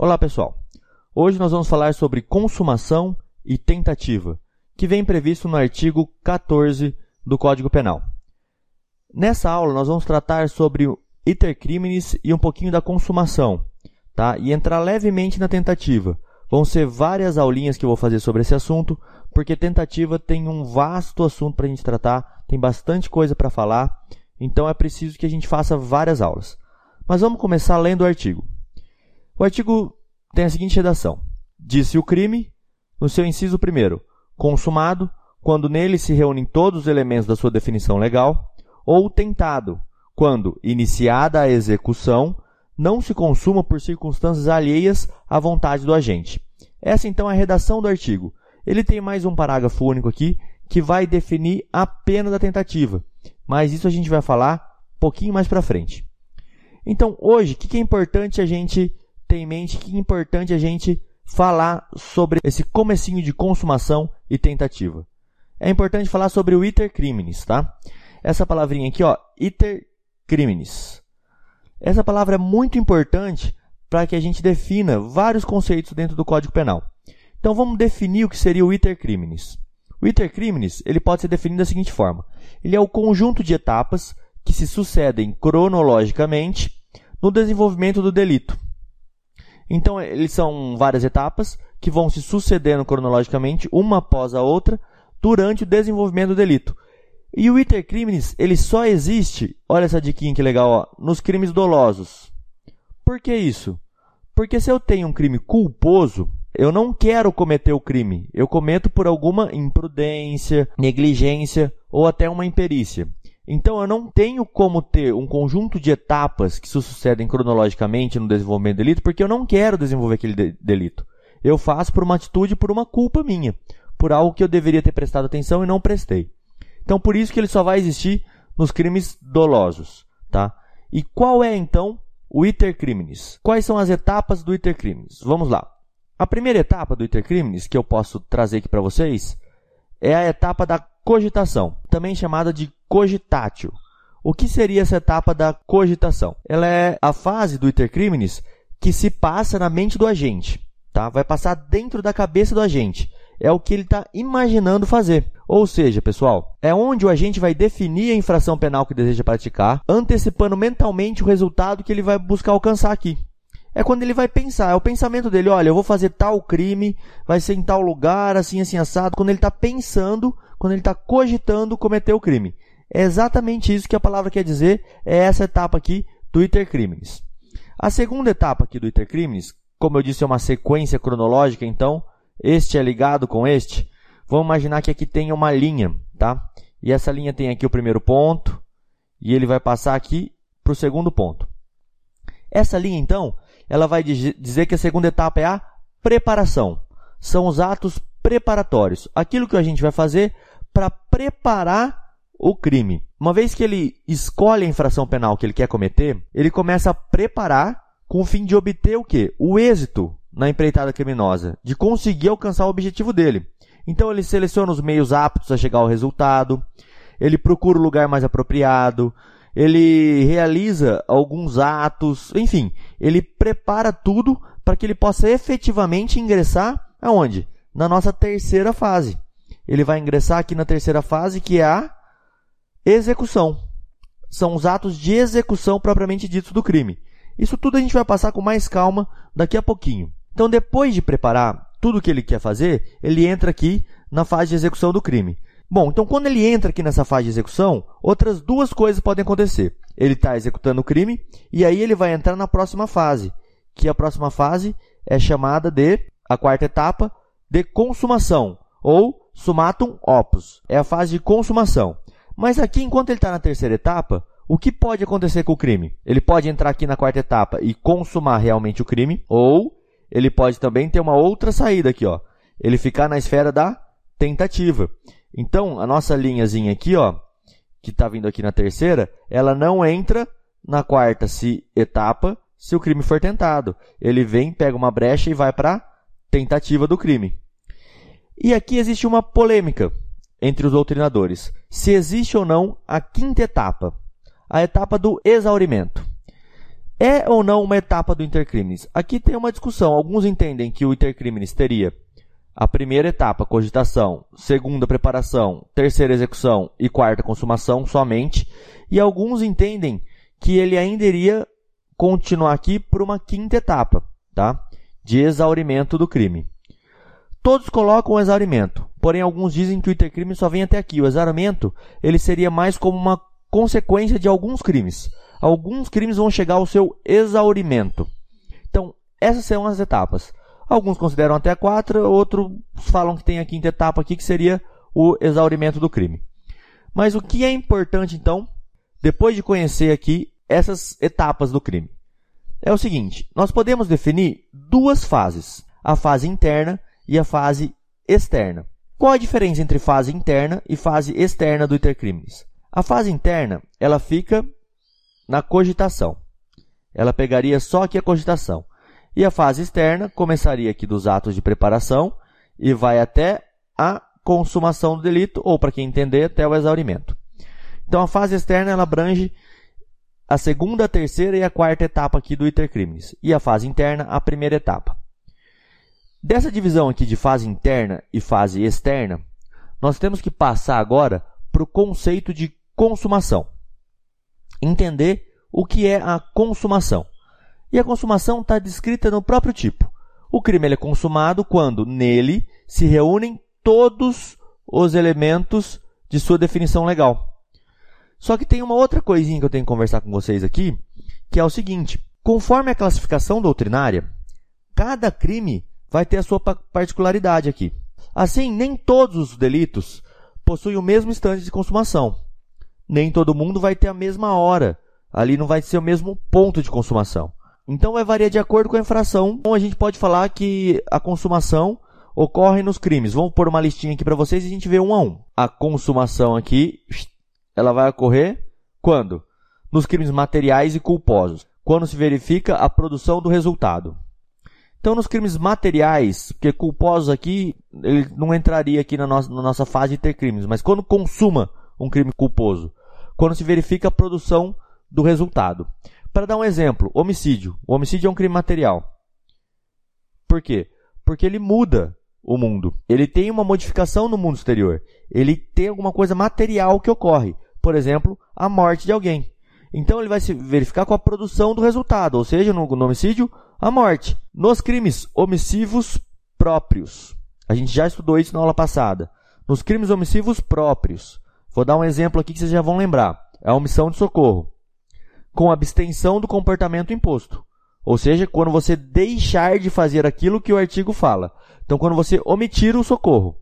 Olá pessoal, hoje nós vamos falar sobre consumação e tentativa, que vem previsto no artigo 14 do Código Penal. Nessa aula nós vamos tratar sobre o iter criminis e um pouquinho da consumação, tá? e entrar levemente na tentativa. Vão ser várias aulinhas que eu vou fazer sobre esse assunto, porque tentativa tem um vasto assunto para a gente tratar, tem bastante coisa para falar, então é preciso que a gente faça várias aulas. Mas vamos começar lendo o artigo. O artigo tem a seguinte redação: Disse o crime, no seu inciso primeiro, consumado, quando nele se reúnem todos os elementos da sua definição legal, ou tentado, quando, iniciada a execução, não se consuma por circunstâncias alheias à vontade do agente. Essa então é a redação do artigo. Ele tem mais um parágrafo único aqui que vai definir a pena da tentativa, mas isso a gente vai falar um pouquinho mais para frente. Então, hoje, o que é importante a gente ter em mente que é importante a gente falar sobre esse comecinho de consumação e tentativa. É importante falar sobre o iter criminis, tá? Essa palavrinha aqui, ó, iter criminis. Essa palavra é muito importante para que a gente defina vários conceitos dentro do Código Penal. Então vamos definir o que seria o iter criminis. O iter criminis, ele pode ser definido da seguinte forma: ele é o conjunto de etapas que se sucedem cronologicamente no desenvolvimento do delito. Então, eles são várias etapas que vão se sucedendo cronologicamente, uma após a outra, durante o desenvolvimento do delito. E o iter criminis, ele só existe, olha essa diquinha que legal, ó, nos crimes dolosos. Por que isso? Porque se eu tenho um crime culposo, eu não quero cometer o crime. Eu cometo por alguma imprudência, negligência ou até uma imperícia. Então eu não tenho como ter um conjunto de etapas que se sucedem cronologicamente no desenvolvimento do delito, porque eu não quero desenvolver aquele de delito. Eu faço por uma atitude, por uma culpa minha, por algo que eu deveria ter prestado atenção e não prestei. Então por isso que ele só vai existir nos crimes dolosos, tá? E qual é então o iter criminis? Quais são as etapas do iter criminis? Vamos lá. A primeira etapa do iter criminis que eu posso trazer aqui para vocês é a etapa da cogitação, também chamada de cogitatio. O que seria essa etapa da cogitação? Ela é a fase do iter criminis que se passa na mente do agente, tá? Vai passar dentro da cabeça do agente. É o que ele está imaginando fazer. Ou seja, pessoal, é onde o agente vai definir a infração penal que deseja praticar, antecipando mentalmente o resultado que ele vai buscar alcançar aqui. É quando ele vai pensar, é o pensamento dele, olha, eu vou fazer tal crime, vai ser em tal lugar, assim, assim, assado. Quando ele está pensando quando ele está cogitando cometer o crime. É exatamente isso que a palavra quer dizer, é essa etapa aqui do iter criminis. A segunda etapa aqui do iter criminis, como eu disse, é uma sequência cronológica, então este é ligado com este. Vamos imaginar que aqui tem uma linha, tá? E essa linha tem aqui o primeiro ponto, e ele vai passar aqui para o segundo ponto. Essa linha, então, ela vai dizer que a segunda etapa é a preparação. São os atos preparatórios. Aquilo que a gente vai fazer para preparar o crime. Uma vez que ele escolhe a infração penal que ele quer cometer, ele começa a preparar com o fim de obter o quê? O êxito na empreitada criminosa, de conseguir alcançar o objetivo dele. Então ele seleciona os meios aptos a chegar ao resultado, ele procura o lugar mais apropriado, ele realiza alguns atos, enfim, ele prepara tudo para que ele possa efetivamente ingressar aonde? Na nossa terceira fase, ele vai ingressar aqui na terceira fase, que é a execução. São os atos de execução propriamente ditos do crime. Isso tudo a gente vai passar com mais calma daqui a pouquinho. Então, depois de preparar tudo o que ele quer fazer, ele entra aqui na fase de execução do crime. Bom, então quando ele entra aqui nessa fase de execução, outras duas coisas podem acontecer. Ele está executando o crime e aí ele vai entrar na próxima fase, que a próxima fase é chamada de, a quarta etapa, de consumação, ou Sumatum opus. É a fase de consumação. Mas aqui, enquanto ele está na terceira etapa, o que pode acontecer com o crime? Ele pode entrar aqui na quarta etapa e consumar realmente o crime, ou ele pode também ter uma outra saída aqui, ó. Ele ficar na esfera da tentativa. Então, a nossa linhazinha aqui, ó, que está vindo aqui na terceira, ela não entra na quarta se etapa se o crime for tentado. Ele vem, pega uma brecha e vai para tentativa do crime. E aqui existe uma polêmica entre os doutrinadores, se existe ou não a quinta etapa, a etapa do exaurimento. É ou não uma etapa do intercrimes? Aqui tem uma discussão. Alguns entendem que o intercrimes teria a primeira etapa, cogitação, segunda, preparação, terceira, execução e quarta, consumação somente. E alguns entendem que ele ainda iria continuar aqui por uma quinta etapa, tá? De exaurimento do crime. Todos colocam o exaurimento, porém alguns dizem que o intercrime só vem até aqui. O exaurimento, ele seria mais como uma consequência de alguns crimes. Alguns crimes vão chegar ao seu exaurimento. Então, essas são as etapas. Alguns consideram até a quatro, outros falam que tem a quinta etapa aqui, que seria o exaurimento do crime. Mas o que é importante, então, depois de conhecer aqui essas etapas do crime? É o seguinte, nós podemos definir duas fases, a fase interna e a fase externa. Qual a diferença entre fase interna e fase externa do intercrimes? A fase interna, ela fica na cogitação. Ela pegaria só aqui a cogitação. E a fase externa começaria aqui dos atos de preparação e vai até a consumação do delito, ou para quem entender, até o exaurimento. Então, a fase externa ela abrange a segunda, a terceira e a quarta etapa aqui do intercrimes. E a fase interna, a primeira etapa. Dessa divisão aqui de fase interna e fase externa, nós temos que passar agora para o conceito de consumação. Entender o que é a consumação. E a consumação está descrita no próprio tipo. O crime é consumado quando nele se reúnem todos os elementos de sua definição legal. Só que tem uma outra coisinha que eu tenho que conversar com vocês aqui, que é o seguinte: conforme a classificação doutrinária, cada crime vai ter a sua particularidade aqui. Assim, nem todos os delitos possuem o mesmo instante de consumação. Nem todo mundo vai ter a mesma hora. Ali não vai ser o mesmo ponto de consumação. Então vai variar de acordo com a infração. Então a gente pode falar que a consumação ocorre nos crimes. Vamos pôr uma listinha aqui para vocês e a gente vê um a um. A consumação aqui, ela vai ocorrer quando? Nos crimes materiais e culposos. Quando se verifica a produção do resultado. Então, nos crimes materiais, porque culposos aqui, ele não entraria aqui na nossa, na nossa fase de ter crimes, mas quando consuma um crime culposo, quando se verifica a produção do resultado. Para dar um exemplo, homicídio. O homicídio é um crime material. Por quê? Porque ele muda o mundo. Ele tem uma modificação no mundo exterior. Ele tem alguma coisa material que ocorre. Por exemplo, a morte de alguém. Então ele vai se verificar com a produção do resultado, ou seja, no, no homicídio, a morte. Nos crimes omissivos próprios. A gente já estudou isso na aula passada. Nos crimes omissivos próprios. Vou dar um exemplo aqui que vocês já vão lembrar. É a omissão de socorro com abstenção do comportamento imposto. Ou seja, quando você deixar de fazer aquilo que o artigo fala. Então, quando você omitir o socorro.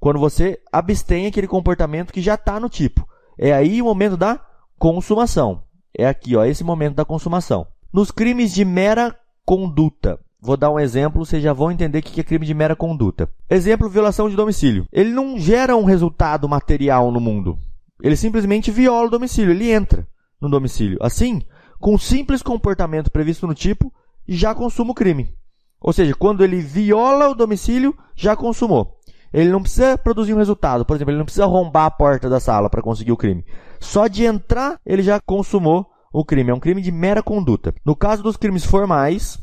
Quando você abstém aquele comportamento que já está no tipo. É aí o momento da consumação. É aqui, ó, esse momento da consumação. Nos crimes de mera conduta. Vou dar um exemplo, vocês já vão entender o que é crime de mera conduta. Exemplo, violação de domicílio. Ele não gera um resultado material no mundo. Ele simplesmente viola o domicílio, ele entra no domicílio. Assim, com um simples comportamento previsto no tipo, já consuma o crime. Ou seja, quando ele viola o domicílio, já consumou. Ele não precisa produzir um resultado. Por exemplo, ele não precisa arrombar a porta da sala para conseguir o crime. Só de entrar, ele já consumou o crime. É um crime de mera conduta. No caso dos crimes formais,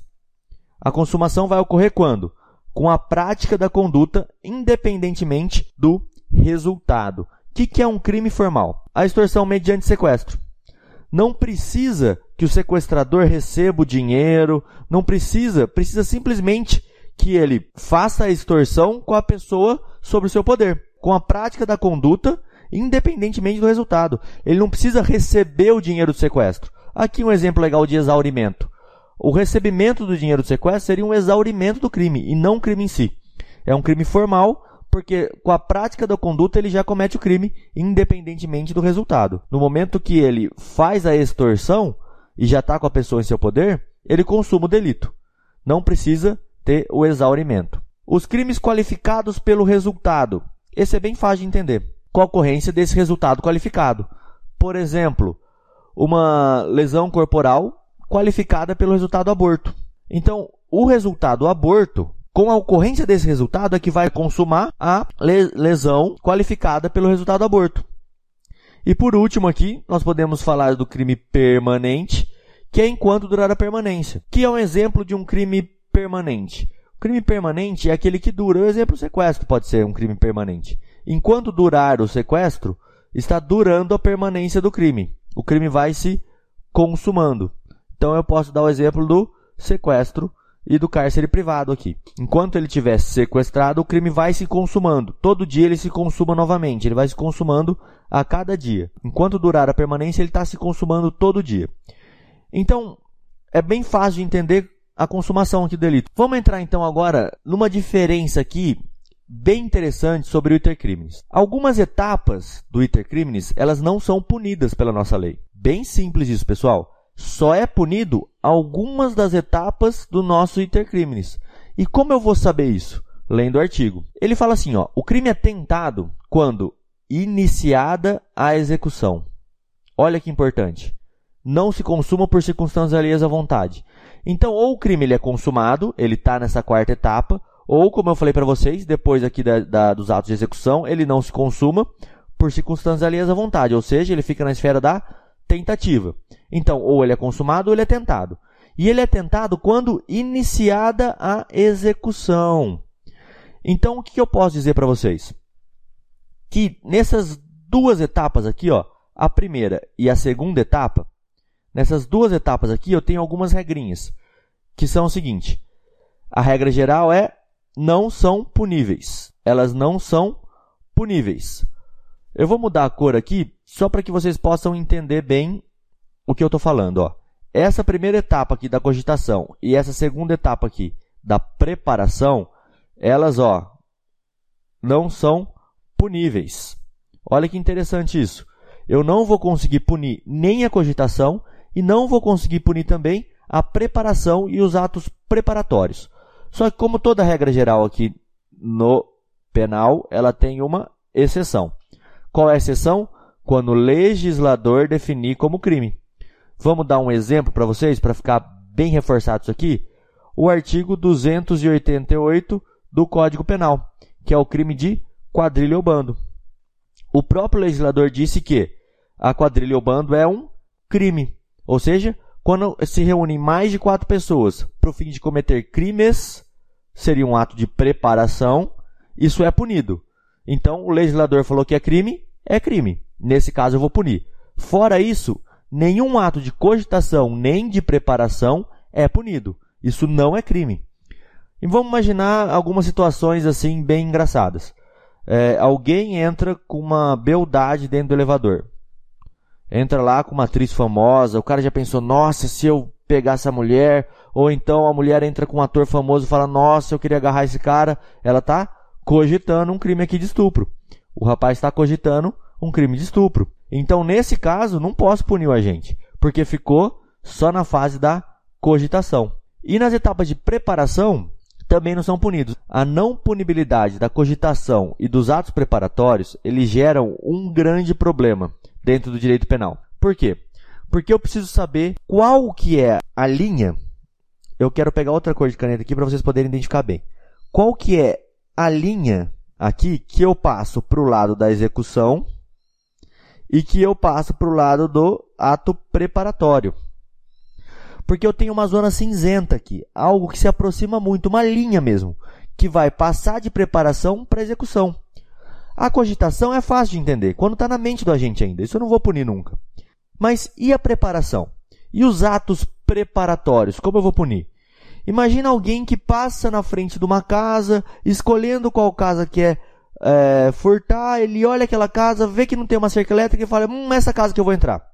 a consumação vai ocorrer quando? Com a prática da conduta, independentemente do resultado. O que é um crime formal? A extorsão mediante sequestro não precisa que o sequestrador receba o dinheiro, não precisa, precisa simplesmente que ele faça a extorsão com a pessoa sobre o seu poder, com a prática da conduta, independentemente do resultado. Ele não precisa receber o dinheiro do sequestro. Aqui um exemplo legal de exaurimento. O recebimento do dinheiro do sequestro seria um exaurimento do crime e não um crime em si. É um crime formal porque com a prática da conduta ele já comete o crime independentemente do resultado. No momento que ele faz a extorsão e já está com a pessoa em seu poder, ele consuma o delito. Não precisa ter o exaurimento. Os crimes qualificados pelo resultado. Esse é bem fácil de entender. Com a ocorrência desse resultado qualificado. Por exemplo, uma lesão corporal qualificada pelo resultado aborto. Então, o resultado aborto com a ocorrência desse resultado é que vai consumar a lesão qualificada pelo resultado do aborto. E por último aqui, nós podemos falar do crime permanente, que é enquanto durar a permanência, que é um exemplo de um crime permanente. O crime permanente é aquele que dura. O exemplo, o sequestro pode ser um crime permanente. Enquanto durar o sequestro, está durando a permanência do crime. O crime vai se consumando. Então eu posso dar o exemplo do sequestro e do cárcere privado aqui. Enquanto ele estiver sequestrado, o crime vai se consumando. Todo dia ele se consuma novamente. Ele vai se consumando a cada dia. Enquanto durar a permanência, ele está se consumando todo dia. Então, é bem fácil de entender a consumação aqui do delito. Vamos entrar então agora numa diferença aqui bem interessante sobre o intercrimes. Algumas etapas do intercrimes, elas não são punidas pela nossa lei. Bem simples isso, pessoal só é punido algumas das etapas do nosso intercrimes. E como eu vou saber isso? Lendo o artigo. Ele fala assim, ó, o crime é tentado quando iniciada a execução. Olha que importante. Não se consuma por circunstâncias alheias à vontade. Então, ou o crime ele é consumado, ele está nessa quarta etapa, ou, como eu falei para vocês, depois aqui da, da, dos atos de execução, ele não se consuma por circunstâncias alheias à vontade, ou seja, ele fica na esfera da tentativa. Então, ou ele é consumado ou ele é tentado. E ele é tentado quando iniciada a execução. Então, o que eu posso dizer para vocês? Que nessas duas etapas aqui, ó, a primeira e a segunda etapa, nessas duas etapas aqui eu tenho algumas regrinhas, que são o seguinte: a regra geral é não são puníveis. Elas não são puníveis. Eu vou mudar a cor aqui só para que vocês possam entender bem o que eu estou falando. Ó. Essa primeira etapa aqui da cogitação e essa segunda etapa aqui da preparação, elas ó, não são puníveis. Olha que interessante isso. Eu não vou conseguir punir nem a cogitação e não vou conseguir punir também a preparação e os atos preparatórios. Só que como toda regra geral aqui no penal, ela tem uma exceção. Qual é a exceção? Quando o legislador definir como crime. Vamos dar um exemplo para vocês, para ficar bem reforçado isso aqui? O artigo 288 do Código Penal, que é o crime de quadrilha ou bando. O próprio legislador disse que a quadrilha ou bando é um crime. Ou seja, quando se reúnem mais de quatro pessoas para o fim de cometer crimes, seria um ato de preparação, isso é punido. Então, o legislador falou que é crime, é crime. Nesse caso, eu vou punir. Fora isso, nenhum ato de cogitação nem de preparação é punido. Isso não é crime. E vamos imaginar algumas situações assim bem engraçadas. É, alguém entra com uma beldade dentro do elevador. Entra lá com uma atriz famosa, o cara já pensou, nossa, se eu pegar essa mulher, ou então a mulher entra com um ator famoso e fala, nossa, eu queria agarrar esse cara, ela está cogitando um crime aqui de estupro. O rapaz está cogitando um crime de estupro. Então, nesse caso, não posso punir o agente, porque ficou só na fase da cogitação. E nas etapas de preparação, também não são punidos. A não punibilidade da cogitação e dos atos preparatórios, eles geram um grande problema dentro do direito penal. Por quê? Porque eu preciso saber qual que é a linha. Eu quero pegar outra cor de caneta aqui para vocês poderem identificar bem. Qual que é a linha aqui que eu passo para o lado da execução e que eu passo para o lado do ato preparatório. Porque eu tenho uma zona cinzenta aqui, algo que se aproxima muito, uma linha mesmo, que vai passar de preparação para execução. A cogitação é fácil de entender, quando está na mente do agente ainda, isso eu não vou punir nunca. Mas e a preparação? E os atos preparatórios, como eu vou punir? Imagina alguém que passa na frente de uma casa, escolhendo qual casa quer é, furtar, ele olha aquela casa, vê que não tem uma cerca elétrica e fala, hum, essa casa que eu vou entrar.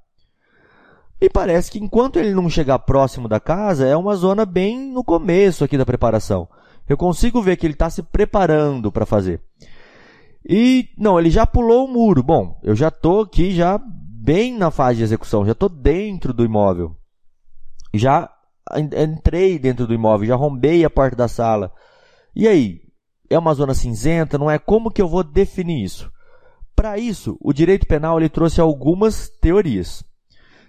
E parece que enquanto ele não chegar próximo da casa, é uma zona bem no começo aqui da preparação. Eu consigo ver que ele está se preparando para fazer. E, não, ele já pulou o muro. Bom, eu já estou aqui já bem na fase de execução, já estou dentro do imóvel. Já entrei dentro do imóvel, já rombei a porta da sala. E aí, é uma zona cinzenta, não é? Como que eu vou definir isso? Para isso, o direito penal ele trouxe algumas teorias.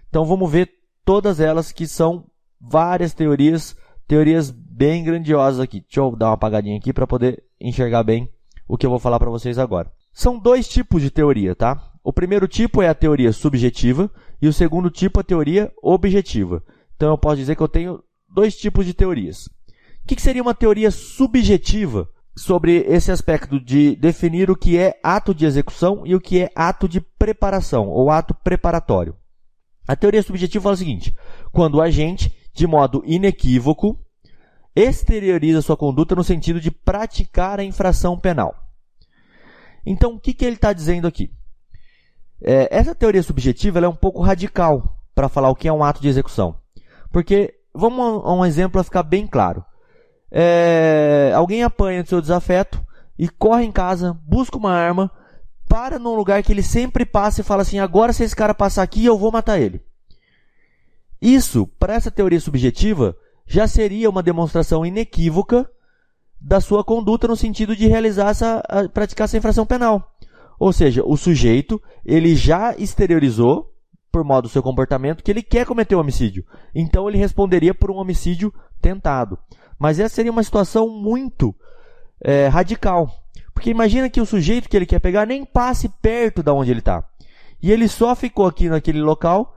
Então vamos ver todas elas que são várias teorias, teorias bem grandiosas aqui. Deixa eu dar uma apagadinha aqui para poder enxergar bem o que eu vou falar para vocês agora. São dois tipos de teoria, tá? O primeiro tipo é a teoria subjetiva e o segundo tipo a teoria objetiva. Então eu posso dizer que eu tenho dois tipos de teorias. O que, seria uma teoria subjetiva sobre esse aspecto de definir o que é ato de execução e o que é ato de preparação ou ato preparatório? A teoria subjetiva fala o seguinte: quando o agente, de modo inequívoco, exterioriza sua conduta no sentido de praticar a infração penal. Então, o que, que ele está dizendo aqui? É, essa teoria subjetiva é um pouco radical para falar o que é um ato de execução. Porque, vamos a um exemplo para ficar bem claro. É, alguém apanha do seu desafeto e corre em casa, busca uma arma, para num lugar que ele sempre passa e fala assim: agora se esse cara passar aqui, eu vou matar ele. Isso, para essa teoria subjetiva, já seria uma demonstração inequívoca da sua conduta no sentido de realizar essa, praticar essa infração penal. Ou seja, o sujeito, ele já exteriorizou, por modo do seu comportamento, que ele quer cometer o homicídio. Então ele responderia por um homicídio tentado. Mas essa seria uma situação muito é, radical. Porque imagina que o sujeito que ele quer pegar nem passe perto da onde ele está. E ele só ficou aqui naquele local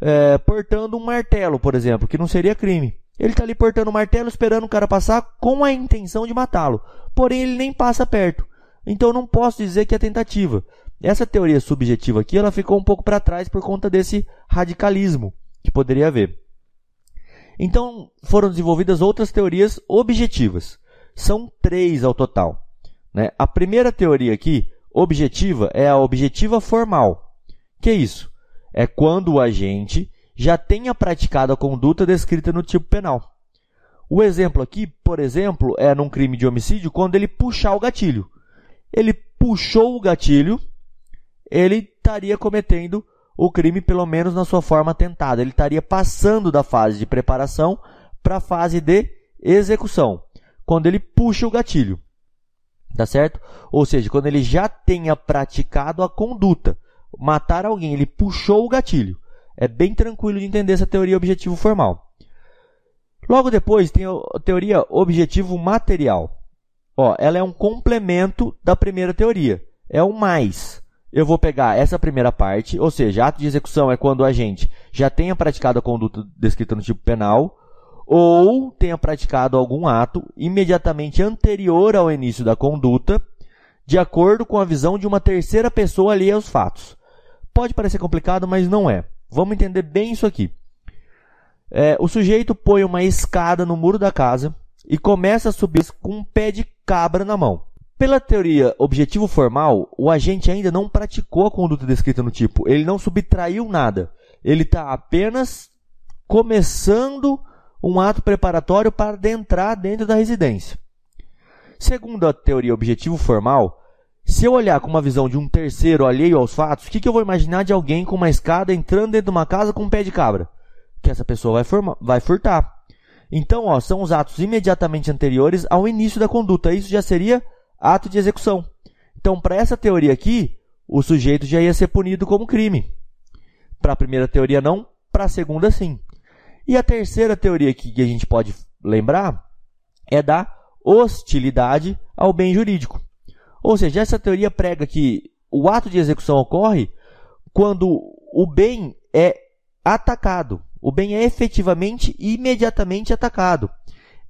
é, portando um martelo, por exemplo, que não seria crime. Ele está ali portando o um martelo, esperando o cara passar com a intenção de matá-lo. Porém, ele nem passa perto. Então, não posso dizer que é tentativa. Essa teoria subjetiva aqui, ela ficou um pouco para trás por conta desse radicalismo que poderia haver. Então, foram desenvolvidas outras teorias objetivas. São três ao total. Né? A primeira teoria aqui, objetiva, é a objetiva formal. Que é isso? É quando o agente já tenha praticado a conduta descrita no tipo penal. O exemplo aqui, por exemplo, é num crime de homicídio quando ele puxar o gatilho. Ele puxou o gatilho, ele estaria cometendo o crime, pelo menos na sua forma tentada. Ele estaria passando da fase de preparação para a fase de execução, quando ele puxa o gatilho. Tá certo? Ou seja, quando ele já tenha praticado a conduta. Matar alguém, ele puxou o gatilho. É bem tranquilo de entender essa teoria objetivo formal. Logo depois tem a teoria objetivo material. Ó, ela é um complemento da primeira teoria. É o mais. Eu vou pegar essa primeira parte, ou seja, ato de execução é quando o agente já tenha praticado a conduta descrita no tipo penal, ou tenha praticado algum ato imediatamente anterior ao início da conduta, de acordo com a visão de uma terceira pessoa ali aos fatos. Pode parecer complicado, mas não é. Vamos entender bem isso aqui. É, o sujeito põe uma escada no muro da casa e começa a subir com um pé de cabra na mão. Pela teoria objetivo formal, o agente ainda não praticou a conduta descrita no tipo, ele não subtraiu nada. Ele está apenas começando um ato preparatório para adentrar dentro da residência. Segundo a teoria objetivo formal, se eu olhar com uma visão de um terceiro alheio aos fatos, o que, que eu vou imaginar de alguém com uma escada entrando dentro de uma casa com um pé de cabra? Que essa pessoa vai, vai furtar. Então, ó, são os atos imediatamente anteriores ao início da conduta. Isso já seria ato de execução. Então, para essa teoria aqui, o sujeito já ia ser punido como crime. Para a primeira teoria, não. Para a segunda, sim. E a terceira teoria que a gente pode lembrar é da hostilidade ao bem jurídico. Ou seja, essa teoria prega que o ato de execução ocorre quando o bem é atacado. O bem é efetivamente e imediatamente atacado.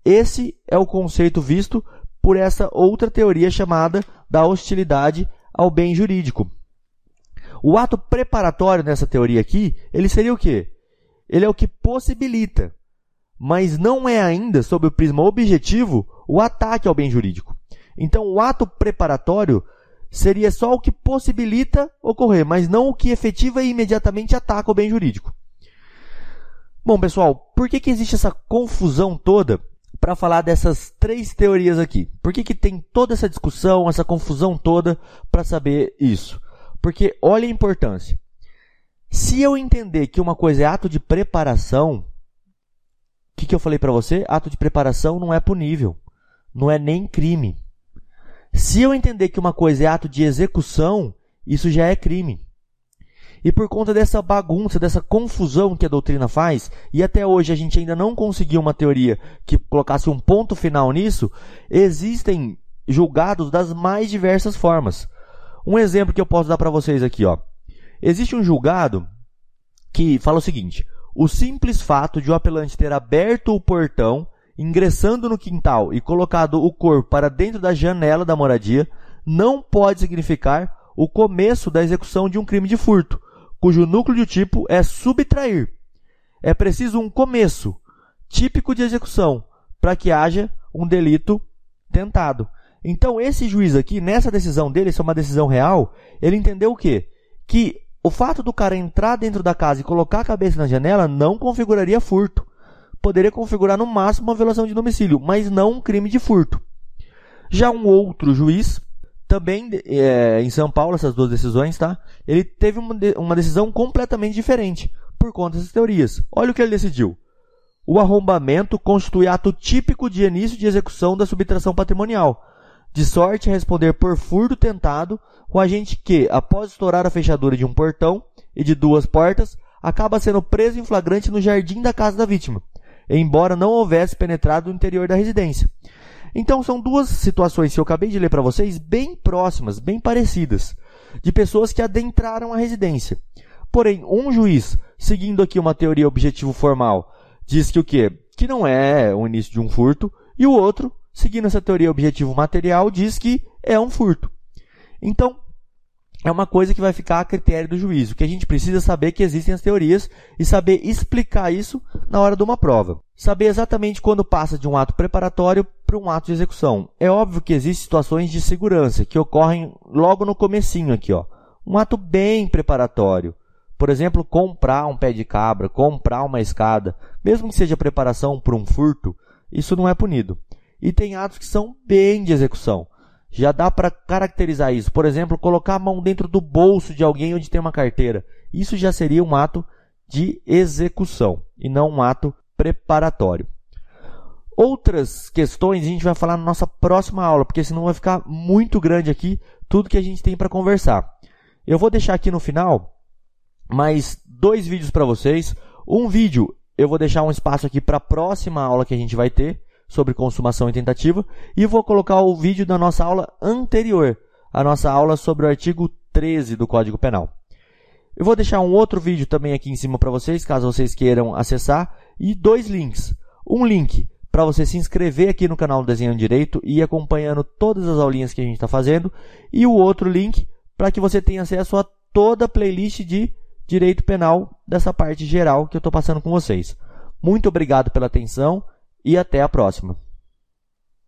Esse é o conceito visto por essa outra teoria chamada da hostilidade ao bem jurídico. O ato preparatório nessa teoria aqui, ele seria o quê? Ele é o que possibilita, mas não é ainda, sob o prisma objetivo, o ataque ao bem jurídico. Então, o ato preparatório seria só o que possibilita ocorrer, mas não o que efetiva e imediatamente ataca o bem jurídico. Bom, pessoal, por que, que existe essa confusão toda para falar dessas três teorias aqui? Por que, que tem toda essa discussão, essa confusão toda para saber isso? Porque olha a importância. Se eu entender que uma coisa é ato de preparação, o que, que eu falei para você? Ato de preparação não é punível, não é nem crime. Se eu entender que uma coisa é ato de execução, isso já é crime. E por conta dessa bagunça, dessa confusão que a doutrina faz, e até hoje a gente ainda não conseguiu uma teoria que colocasse um ponto final nisso, existem julgados das mais diversas formas. Um exemplo que eu posso dar para vocês aqui, ó. Existe um julgado que fala o seguinte: o simples fato de o apelante ter aberto o portão, ingressando no quintal e colocado o corpo para dentro da janela da moradia não pode significar o começo da execução de um crime de furto, cujo núcleo de tipo é subtrair. É preciso um começo típico de execução para que haja um delito tentado. Então, esse juiz aqui, nessa decisão dele, isso é uma decisão real, ele entendeu o quê? Que o fato do cara entrar dentro da casa e colocar a cabeça na janela não configuraria furto. Poderia configurar no máximo uma violação de domicílio, mas não um crime de furto. Já um outro juiz, também é, em São Paulo, essas duas decisões, tá? Ele teve uma, uma decisão completamente diferente por conta dessas teorias. Olha o que ele decidiu. O arrombamento constitui ato típico de início de execução da subtração patrimonial, de sorte a responder por furto tentado o agente que, após estourar a fechadura de um portão e de duas portas, acaba sendo preso em flagrante no jardim da casa da vítima, embora não houvesse penetrado no interior da residência. Então são duas situações que eu acabei de ler para vocês bem próximas, bem parecidas, de pessoas que adentraram a residência. Porém, um juiz, seguindo aqui uma teoria objetivo formal, diz que o quê? Que não é o início de um furto, e o outro, seguindo essa teoria objetivo material, diz que é um furto. Então, é uma coisa que vai ficar a critério do juízo, que a gente precisa saber que existem as teorias e saber explicar isso na hora de uma prova. Saber exatamente quando passa de um ato preparatório para um ato de execução. É óbvio que existem situações de segurança que ocorrem logo no comecinho aqui, ó. Um ato bem preparatório. Por exemplo, comprar um pé de cabra, comprar uma escada, mesmo que seja preparação para um furto, isso não é punido. E tem atos que são bem de execução. Já dá para caracterizar isso. Por exemplo, colocar a mão dentro do bolso de alguém onde tem uma carteira. Isso já seria um ato de execução e não um ato preparatório. Outras questões a gente vai falar na nossa próxima aula, porque senão vai ficar muito grande aqui tudo que a gente tem para conversar. Eu vou deixar aqui no final mais dois vídeos para vocês. Um vídeo eu vou deixar um espaço aqui para a próxima aula que a gente vai ter sobre consumação e tentativa e vou colocar o vídeo da nossa aula anterior, a nossa aula sobre o artigo 13 do Código Penal. Eu vou deixar um outro vídeo também aqui em cima para vocês, caso vocês queiram acessar, e dois links. Um link para você se inscrever aqui no canal do Desenho Direito e ir acompanhando todas as aulinhas que a gente está fazendo, e o outro link para que você tenha acesso a toda a playlist de direito penal dessa parte geral que eu estou passando com vocês. Muito obrigado pela atenção e até a próxima.